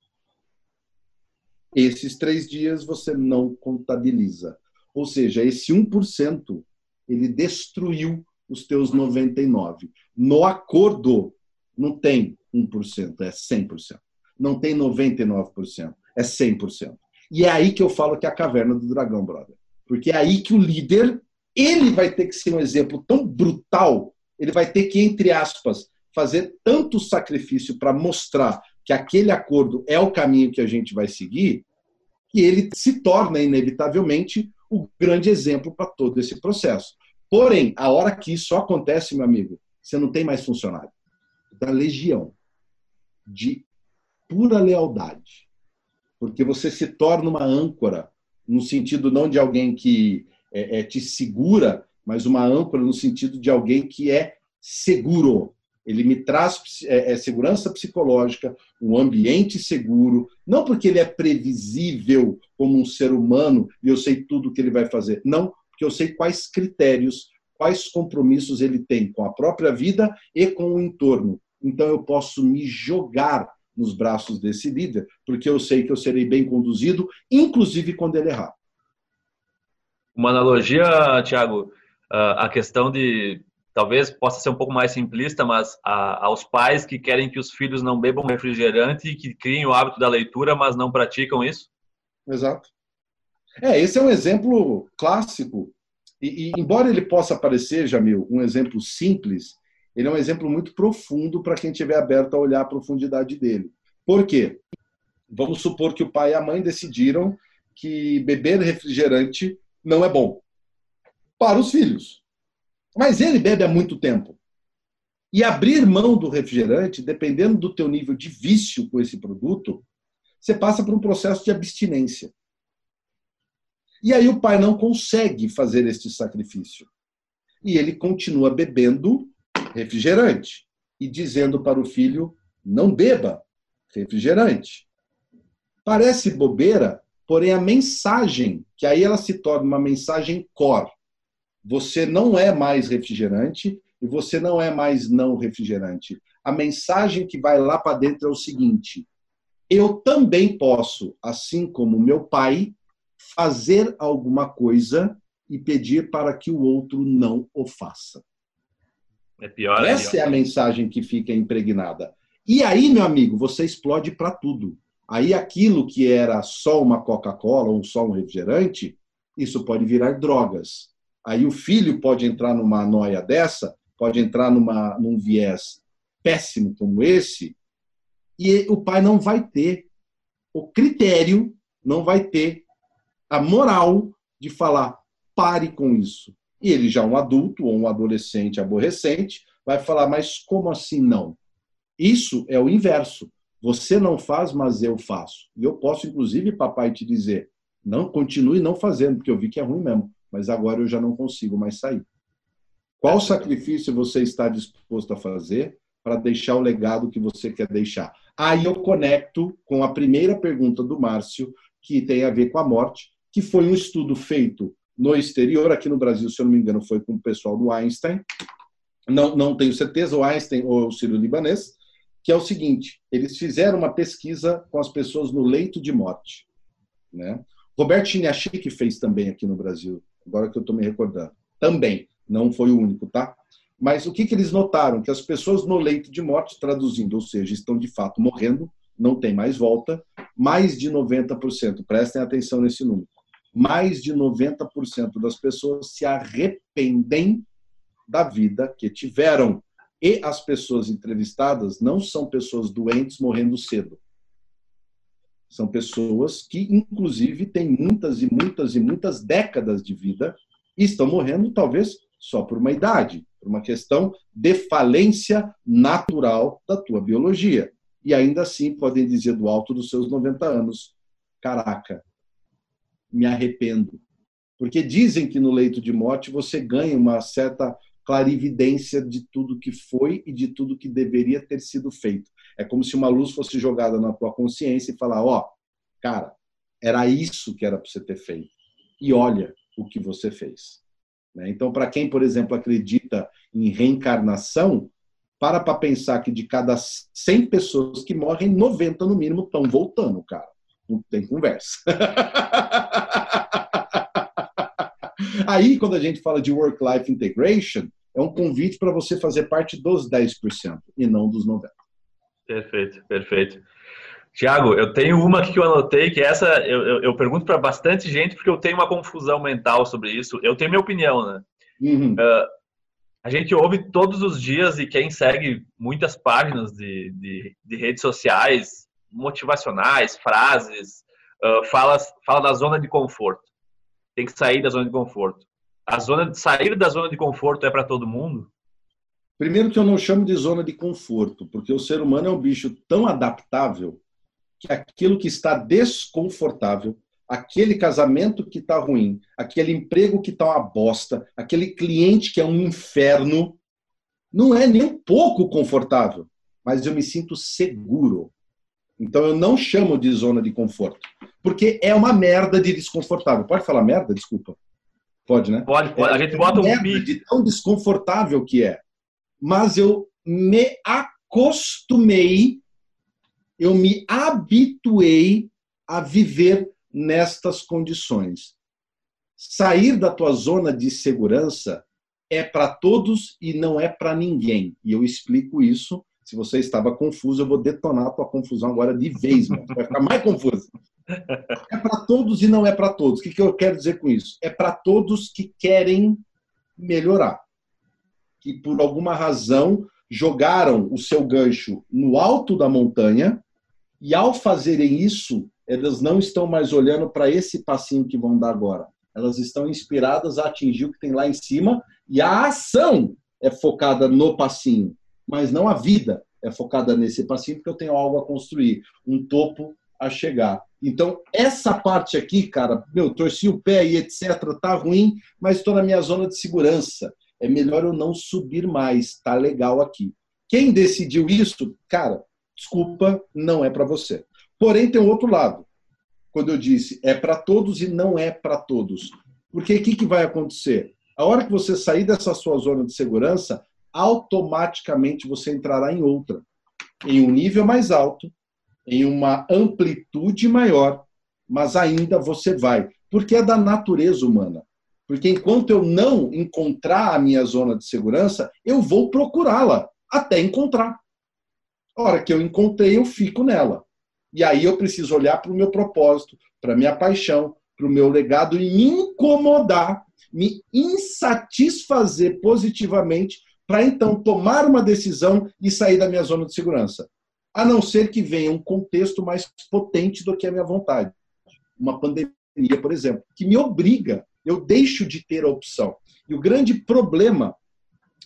S2: Esses três dias você não contabiliza. Ou seja, esse 1% ele destruiu os teus 99. No acordo não tem 1%, é 100%. Não tem 99%, é 100%. E é aí que eu falo que é a caverna do dragão, brother. Porque é aí que o líder, ele vai ter que ser um exemplo tão brutal, ele vai ter que, entre aspas, fazer tanto sacrifício para mostrar que aquele acordo é o caminho que a gente vai seguir, que ele se torna, inevitavelmente, o grande exemplo para todo esse processo. Porém, a hora que isso acontece, meu amigo, você não tem mais funcionário. Da legião de pura lealdade. Porque você se torna uma âncora, no sentido não de alguém que é, é, te segura, mas uma âncora no sentido de alguém que é seguro. Ele me traz é, é, segurança psicológica, um ambiente seguro, não porque ele é previsível como um ser humano e eu sei tudo o que ele vai fazer. Não, porque eu sei quais critérios, quais compromissos ele tem com a própria vida e com o entorno. Então eu posso me jogar nos braços desse líder, porque eu sei que eu serei bem conduzido, inclusive quando ele errar.
S1: Uma analogia, Tiago, a questão de talvez possa ser um pouco mais simplista, mas a, aos pais que querem que os filhos não bebam refrigerante e que criem o hábito da leitura, mas não praticam isso?
S2: Exato. É, esse é um exemplo clássico. E, e embora ele possa parecer, Jamil, um exemplo simples, ele é um exemplo muito profundo para quem estiver aberto a olhar a profundidade dele. Por quê? Vamos supor que o pai e a mãe decidiram que beber refrigerante não é bom para os filhos. Mas ele bebe há muito tempo. E abrir mão do refrigerante, dependendo do teu nível de vício com esse produto, você passa por um processo de abstinência. E aí o pai não consegue fazer este sacrifício. E ele continua bebendo refrigerante e dizendo para o filho: não beba refrigerante. Parece bobeira, porém a mensagem, que aí ela se torna uma mensagem core, você não é mais refrigerante e você não é mais não refrigerante. A mensagem que vai lá para dentro é o seguinte: eu também posso, assim como meu pai, fazer alguma coisa e pedir para que o outro não o faça. É pior. É Essa é, é a mensagem que fica impregnada. E aí, meu amigo, você explode para tudo. Aí aquilo que era só uma Coca-Cola ou só um refrigerante, isso pode virar drogas. Aí o filho pode entrar numa noia dessa, pode entrar numa, num viés péssimo como esse, e o pai não vai ter o critério, não vai ter a moral de falar pare com isso. E ele já é um adulto ou um adolescente aborrecente vai falar, mas como assim não? Isso é o inverso. Você não faz, mas eu faço. E eu posso, inclusive, papai, te dizer, não continue não fazendo, porque eu vi que é ruim mesmo mas agora eu já não consigo mais sair. Qual sacrifício você está disposto a fazer para deixar o legado que você quer deixar? Aí eu conecto com a primeira pergunta do Márcio, que tem a ver com a morte, que foi um estudo feito no exterior, aqui no Brasil, se eu não me engano, foi com o pessoal do Einstein. Não, não tenho certeza, o Einstein ou o Ciro Libanês, que é o seguinte: eles fizeram uma pesquisa com as pessoas no leito de morte. Né? Roberto Chiniachik fez também aqui no Brasil agora que eu estou me recordando. Também, não foi o único, tá? Mas o que, que eles notaram? Que as pessoas no leito de morte, traduzindo, ou seja, estão de fato morrendo, não tem mais volta, mais de 90%, prestem atenção nesse número, mais de 90% das pessoas se arrependem da vida que tiveram. E as pessoas entrevistadas não são pessoas doentes morrendo cedo. São pessoas que, inclusive, têm muitas e muitas e muitas décadas de vida e estão morrendo, talvez, só por uma idade, por uma questão de falência natural da tua biologia. E ainda assim podem dizer do alto dos seus 90 anos: caraca, me arrependo. Porque dizem que no leito de morte você ganha uma certa clarividência de tudo que foi e de tudo que deveria ter sido feito. É como se uma luz fosse jogada na tua consciência e falar: ó, oh, cara, era isso que era para você ter feito. E olha o que você fez. Né? Então, para quem, por exemplo, acredita em reencarnação, para para pensar que de cada 100 pessoas que morrem, 90 no mínimo estão voltando, cara. Não tem conversa. Aí, quando a gente fala de work-life integration, é um convite para você fazer parte dos 10% e não dos 90%.
S1: Perfeito, perfeito. Tiago, eu tenho uma aqui que eu anotei, que essa eu, eu, eu pergunto para bastante gente porque eu tenho uma confusão mental sobre isso. Eu tenho minha opinião, né? Uhum. Uh, a gente ouve todos os dias e quem segue muitas páginas de, de, de redes sociais, motivacionais, frases, uh, fala, fala da zona de conforto. Tem que sair da zona de conforto. A zona de sair da zona de conforto é para todo mundo?
S2: Primeiro que eu não chamo de zona de conforto, porque o ser humano é um bicho tão adaptável que aquilo que está desconfortável, aquele casamento que está ruim, aquele emprego que está uma bosta, aquele cliente que é um inferno, não é nem um pouco confortável, mas eu me sinto seguro. Então eu não chamo de zona de conforto, porque é uma merda de desconfortável. Pode falar merda? Desculpa. Pode, né?
S1: Pode, pode.
S2: É,
S1: a gente é bota um
S2: merda de tão desconfortável que é. Mas eu me acostumei eu me habituei a viver nestas condições. Sair da tua zona de segurança é para todos e não é para ninguém. E eu explico isso. Se você estava confuso, eu vou detonar a tua confusão agora de vez, mano. Vai ficar mais confuso. É para todos e não é para todos. O que, que eu quero dizer com isso? É para todos que querem melhorar. Que por alguma razão jogaram o seu gancho no alto da montanha e ao fazerem isso, elas não estão mais olhando para esse passinho que vão dar agora. Elas estão inspiradas a atingir o que tem lá em cima e a ação é focada no passinho, mas não a vida é focada nesse passinho porque eu tenho algo a construir, um topo a chegar. Então, essa parte aqui, cara, meu, torci o pé e etc, tá ruim, mas estou na minha zona de segurança. É melhor eu não subir mais, tá legal aqui. Quem decidiu isso, cara, desculpa, não é para você. Porém, tem um outro lado. Quando eu disse é para todos e não é para todos. Porque o que, que vai acontecer? A hora que você sair dessa sua zona de segurança, automaticamente você entrará em outra, em um nível mais alto, em uma amplitude maior, mas ainda você vai, porque é da natureza humana. Porque enquanto eu não encontrar a minha zona de segurança, eu vou procurá-la até encontrar. A hora que eu encontrei, eu fico nela. E aí eu preciso olhar para o meu propósito, para a minha paixão, para o meu legado e me incomodar, me insatisfazer positivamente para então tomar uma decisão e sair da minha zona de segurança. A não ser que venha um contexto mais potente do que a minha vontade. Uma pandemia, por exemplo, que me obriga, eu deixo de ter a opção. E o grande problema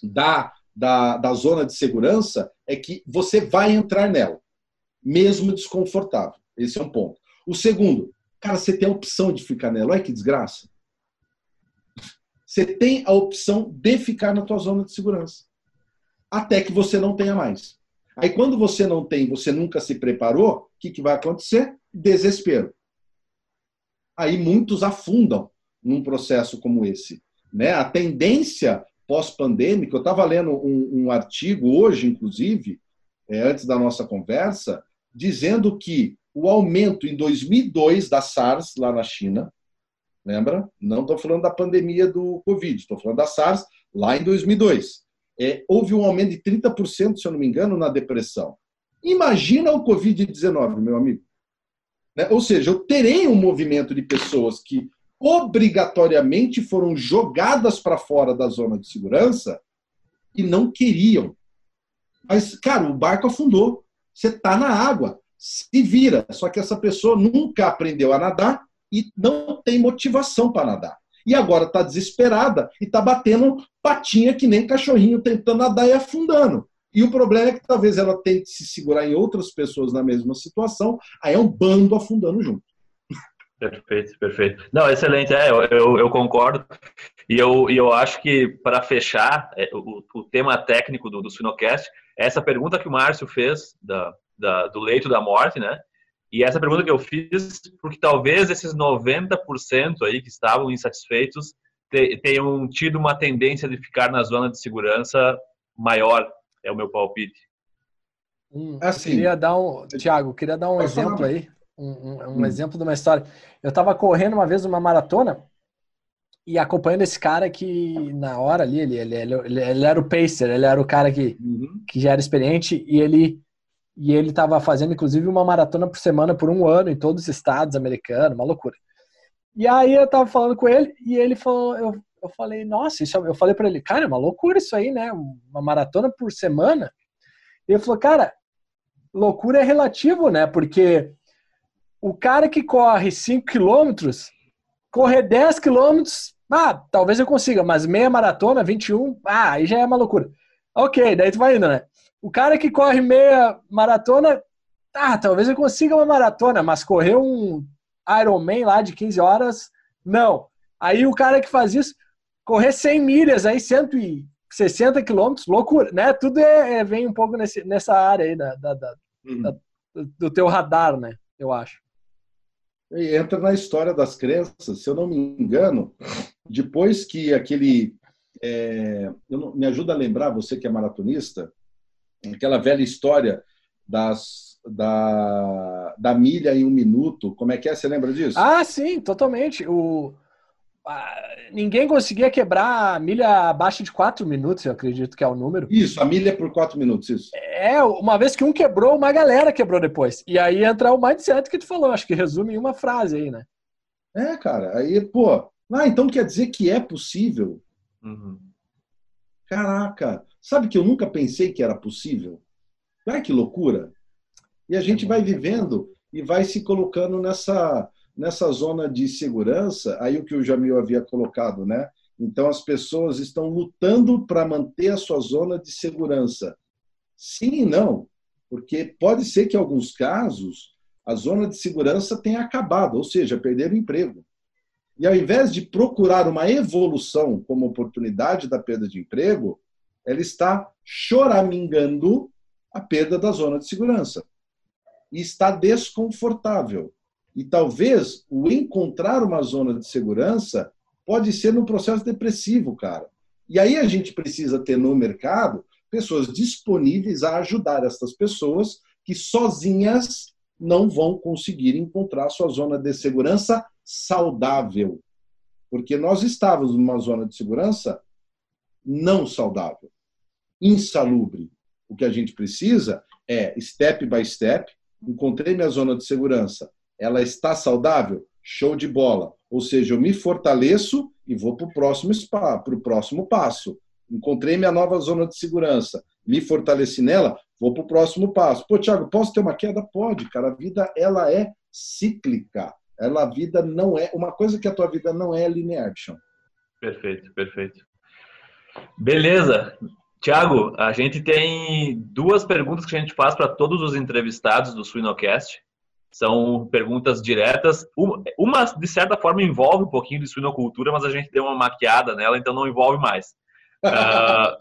S2: da da, da zona de segurança é que você vai entrar nela, mesmo desconfortável. Esse é um ponto. O segundo, cara, você tem a opção de ficar nela. Olha que desgraça. Você tem a opção de ficar na tua zona de segurança. Até que você não tenha mais. Aí quando você não tem, você nunca se preparou, o que, que vai acontecer? Desespero. Aí muitos afundam num processo como esse. Né? A tendência pós-pandêmica. Eu estava lendo um, um, artigo hoje, inclusive, é, antes da nossa conversa, dizendo que o aumento em 2002 da SARS lá na China, lembra? Não estou falando da pandemia do Covid, estou falando da SARS lá em 2002. É, houve um aumento de 30%, se eu não me engano, na depressão. Imagina o Covid-19, meu amigo. Né? Ou seja, eu terei um movimento de pessoas que obrigatoriamente foram jogadas para fora da zona de segurança e não queriam. Mas, cara, o barco afundou. Você está na água, se vira. Só que essa pessoa nunca aprendeu a nadar e não tem motivação para nadar. E agora está desesperada e está batendo patinha que nem cachorrinho tentando nadar e afundando. E o problema é que talvez ela tente se segurar em outras pessoas na mesma situação, aí é um bando afundando junto.
S1: Perfeito, perfeito. Não, excelente, é, eu, eu, concordo. E eu, eu acho que, para fechar é, o, o tema técnico do, do Sinocast, essa pergunta que o Márcio fez da, da, do leito da morte, né? E essa pergunta que eu fiz, porque talvez esses 90% aí que estavam insatisfeitos tenham tido uma tendência de ficar na zona de segurança maior, é o meu palpite.
S3: Hum, assim, queria dar um, Tiago, queria dar um exemplo falar. aí um, um, um hum. exemplo de uma história. Eu estava correndo uma vez uma maratona e acompanhando esse cara que na hora ali, ele, ele, ele, ele era o pacer, ele era o cara que, uhum. que já era experiente e ele E ele estava fazendo, inclusive, uma maratona por semana por um ano em todos os estados americanos, uma loucura. E aí eu tava falando com ele e ele falou, eu, eu falei, nossa, isso, é, eu falei para ele, cara, é uma loucura isso aí, né? Uma maratona por semana. E ele falou, cara, loucura é relativo, né? Porque o cara que corre 5 quilômetros, correr 10 quilômetros, ah, talvez eu consiga, mas meia maratona, 21, ah, aí já é uma loucura. Ok, daí tu vai indo, né? O cara que corre meia maratona, ah, talvez eu consiga uma maratona, mas correr um Ironman lá de 15 horas, não. Aí o cara que faz isso, correr 100 milhas, aí 160 quilômetros, loucura, né? Tudo é, é, vem um pouco nesse, nessa área aí da, da, da, uhum. da, do teu radar, né? Eu acho.
S2: E entra na história das crenças, se eu não me engano, depois que aquele. É, não, me ajuda a lembrar, você que é maratonista, aquela velha história das, da, da milha em um minuto. Como é que é? Você lembra disso?
S3: Ah, sim, totalmente. O, ninguém conseguia quebrar a milha abaixo de 4 minutos, eu acredito que é o número.
S2: Isso, a milha por 4 minutos, isso.
S3: É, uma vez que um quebrou, uma galera quebrou depois. E aí entra o mindset que tu falou, acho que resume em uma frase aí, né?
S2: É, cara, aí, pô, ah, então quer dizer que é possível? Uhum. Caraca, sabe que eu nunca pensei que era possível? Ai, que loucura! E a gente vai vivendo e vai se colocando nessa nessa zona de segurança, aí o que o Jamil havia colocado, né? Então as pessoas estão lutando para manter a sua zona de segurança. Sim e não, porque pode ser que em alguns casos a zona de segurança tenha acabado, ou seja, perder o emprego. E ao invés de procurar uma evolução como oportunidade da perda de emprego, ela está choramingando a perda da zona de segurança. E está desconfortável. E talvez o encontrar uma zona de segurança pode ser no processo depressivo, cara. E aí a gente precisa ter no mercado pessoas disponíveis a ajudar essas pessoas que sozinhas não vão conseguir encontrar sua zona de segurança saudável. Porque nós estávamos numa zona de segurança não saudável, insalubre. O que a gente precisa é step by step, encontrei minha zona de segurança, ela está saudável? Show de bola. Ou seja, eu me fortaleço e vou para o próximo, pro próximo passo. Encontrei minha nova zona de segurança, me fortaleci nela, vou para o próximo passo. Pô, Thiago, posso ter uma queda? Pode, cara. A vida ela é cíclica. Ela, a vida não é. Uma coisa que a tua vida não é linear, chão.
S1: Perfeito, perfeito. Beleza. Tiago, a gente tem duas perguntas que a gente faz para todos os entrevistados do Suinocast. São perguntas diretas. Uma, de certa forma, envolve um pouquinho de suinocultura, mas a gente deu uma maquiada nela, então não envolve mais. Uh,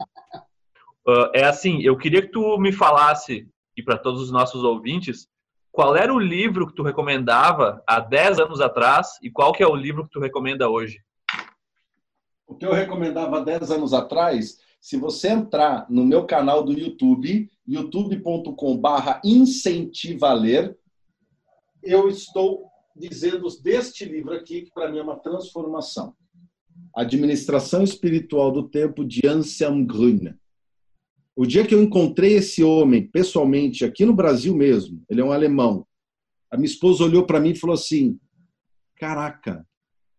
S1: uh, é assim, eu queria que tu me falasse, e para todos os nossos ouvintes, qual era o livro que tu recomendava há 10 anos atrás e qual que é o livro que tu recomenda hoje?
S2: O que eu recomendava há 10 anos atrás, se você entrar no meu canal do YouTube, youtube.com/barra incentivaler, eu estou dizendo deste livro aqui, que para mim é uma transformação. Administração Espiritual do Tempo, de Anselm Grün. O dia que eu encontrei esse homem, pessoalmente, aqui no Brasil mesmo, ele é um alemão, a minha esposa olhou para mim e falou assim: Caraca,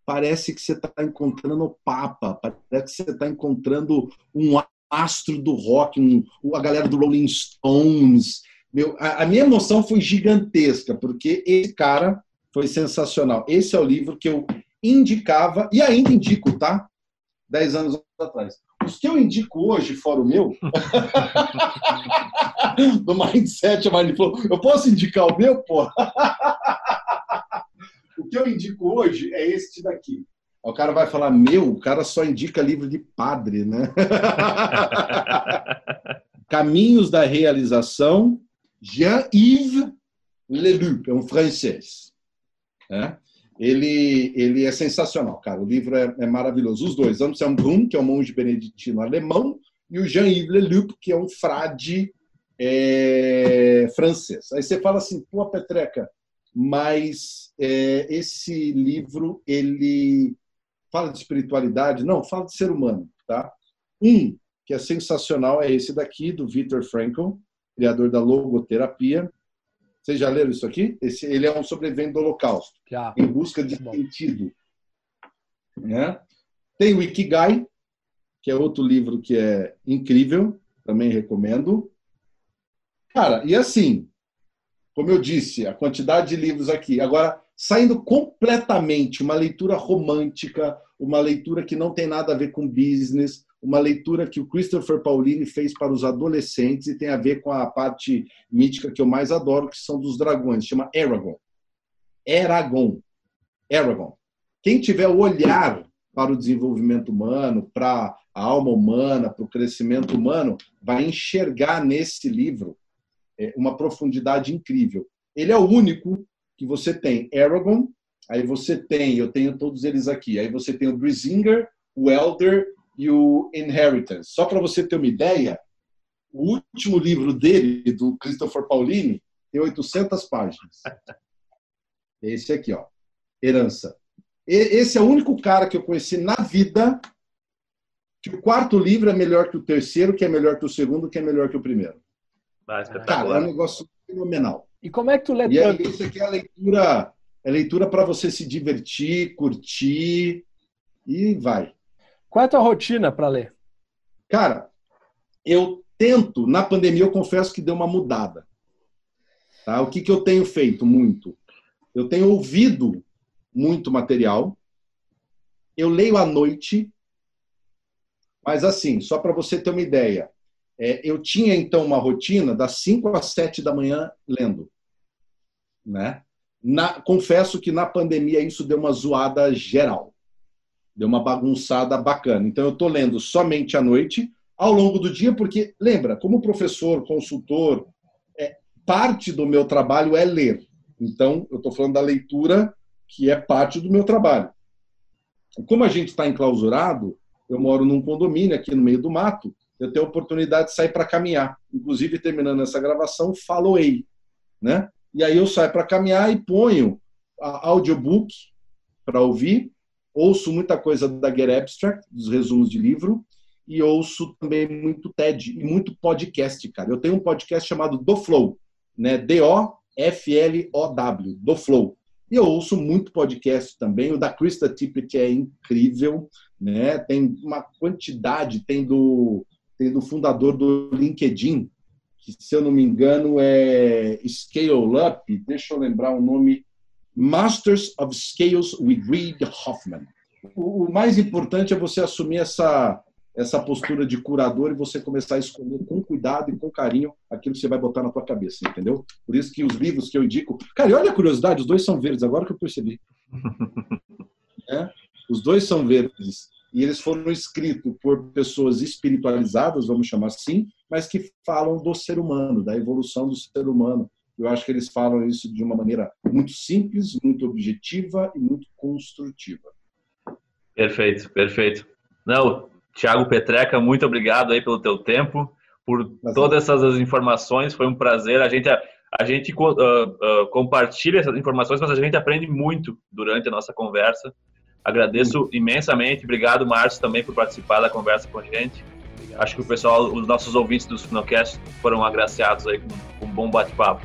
S2: parece que você está encontrando o Papa, parece que você está encontrando um astro do rock, um, a galera do Rolling Stones, meu, a, a, minha emoção foi gigantesca, porque esse cara foi sensacional. Esse é o livro que eu indicava, e ainda indico, tá? Dez anos atrás. Os que eu indico hoje, fora o meu, do Mindset, a eu posso indicar o meu, pô? o que eu indico hoje é este daqui. O cara vai falar, meu, o cara só indica livro de padre, né? Caminhos da Realização, Jean-Yves Leloup, é um francês. É? Ele, ele é sensacional, cara. O livro é, é maravilhoso. Os dois, Anselm Brun, que é um monge beneditino alemão, e o Jean-Yves Leloup, que é um frade é, francês. Aí você fala assim, pô, Petreca, mas é, esse livro, ele fala de espiritualidade? Não, fala de ser humano, tá? Um, que é sensacional, é esse daqui, do Viktor Frankl, criador da logoterapia. Vocês já leram isso aqui? Esse, ele é um sobrevivente do Holocausto,
S3: Já.
S2: em busca de sentido. Né? Tem o Ikigai, que é outro livro que é incrível, também recomendo. Cara, e assim, como eu disse, a quantidade de livros aqui. Agora, saindo completamente uma leitura romântica, uma leitura que não tem nada a ver com business, uma leitura que o Christopher Paulini fez para os adolescentes e tem a ver com a parte mítica que eu mais adoro, que são dos dragões, chama Eragon. Eragon. Eragon. Quem tiver o olhar para o desenvolvimento humano, para a alma humana, para o crescimento humano, vai enxergar nesse livro uma profundidade incrível. Ele é o único que você tem Aragon, aí você tem, eu tenho todos eles aqui, aí você tem o Brisinger, o Elder e o Inheritance. Só para você ter uma ideia, o último livro dele, do Christopher Paulini, tem 800 páginas. Esse aqui, ó, Herança. Esse é o único cara que eu conheci na vida que o quarto livro é melhor que o terceiro, que é melhor que o segundo, que é melhor que o primeiro.
S1: Ah,
S2: Cara, é um negócio fenomenal.
S3: E como é que tu lê
S2: E aí,
S3: tanto?
S2: isso aqui é a leitura, é leitura para você se divertir, curtir e vai.
S3: Qual é a tua rotina para ler?
S2: Cara, eu tento, na pandemia eu confesso que deu uma mudada. Tá? O que, que eu tenho feito muito? Eu tenho ouvido muito material. Eu leio à noite, mas assim, só para você ter uma ideia, é, eu tinha então uma rotina das 5 às 7 da manhã lendo. Né? Na, confesso que na pandemia isso deu uma zoada geral. Deu uma bagunçada bacana. Então eu estou lendo somente à noite, ao longo do dia, porque, lembra, como professor, consultor, é, parte do meu trabalho é ler. Então, eu estou falando da leitura, que é parte do meu trabalho. Como a gente está enclausurado, eu moro num condomínio aqui no meio do mato, eu tenho a oportunidade de sair para caminhar. Inclusive, terminando essa gravação, faloei. Né? E aí eu saio para caminhar e ponho a audiobook para ouvir, ouço muita coisa da Get Abstract, dos resumos de livro, e ouço também muito TED e muito podcast, cara. Eu tenho um podcast chamado Do Flow, né? D-O-F-L-O-W, Do Flow. E eu ouço muito podcast também. O da Krista Tippett é incrível, né? Tem uma quantidade, tem do, tem do fundador do LinkedIn, que se eu não me engano é Scale Up, deixa eu lembrar o nome, Masters of Scales with Reid Hoffman. O, mais importante é você assumir essa essa postura de curador e você começar a escolher com cuidado e com carinho aquilo que você vai botar na tua cabeça, entendeu? Por isso que os livros que eu indico... Cara, e olha a curiosidade, os dois são verdes, agora que eu percebi. É? Os dois são verdes. E eles foram escritos por pessoas espiritualizadas, vamos chamar assim, mas que falam do ser humano, da evolução do ser humano. Eu acho que eles falam isso de uma maneira muito simples, muito objetiva e muito construtiva.
S1: Perfeito, perfeito. Não, Tiago Petreca, muito obrigado aí pelo teu tempo, por
S2: Prazer.
S1: todas essas informações. Foi um prazer. A gente, a gente uh, uh, compartilha essas informações, mas a gente aprende muito durante a nossa conversa. Agradeço imensamente. Obrigado, Márcio, também por participar da conversa com a gente. Acho que o pessoal, os nossos ouvintes do Sinocast foram agraciados aí com, com um bom bate-papo.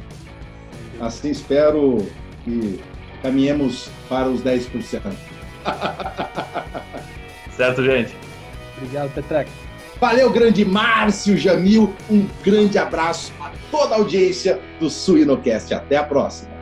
S2: Assim espero que caminhemos para os 10%.
S1: Certo, gente?
S3: Obrigado, Petreca.
S2: Valeu, grande Márcio Jamil. Um grande abraço a toda a audiência do Suinocast. Até a próxima.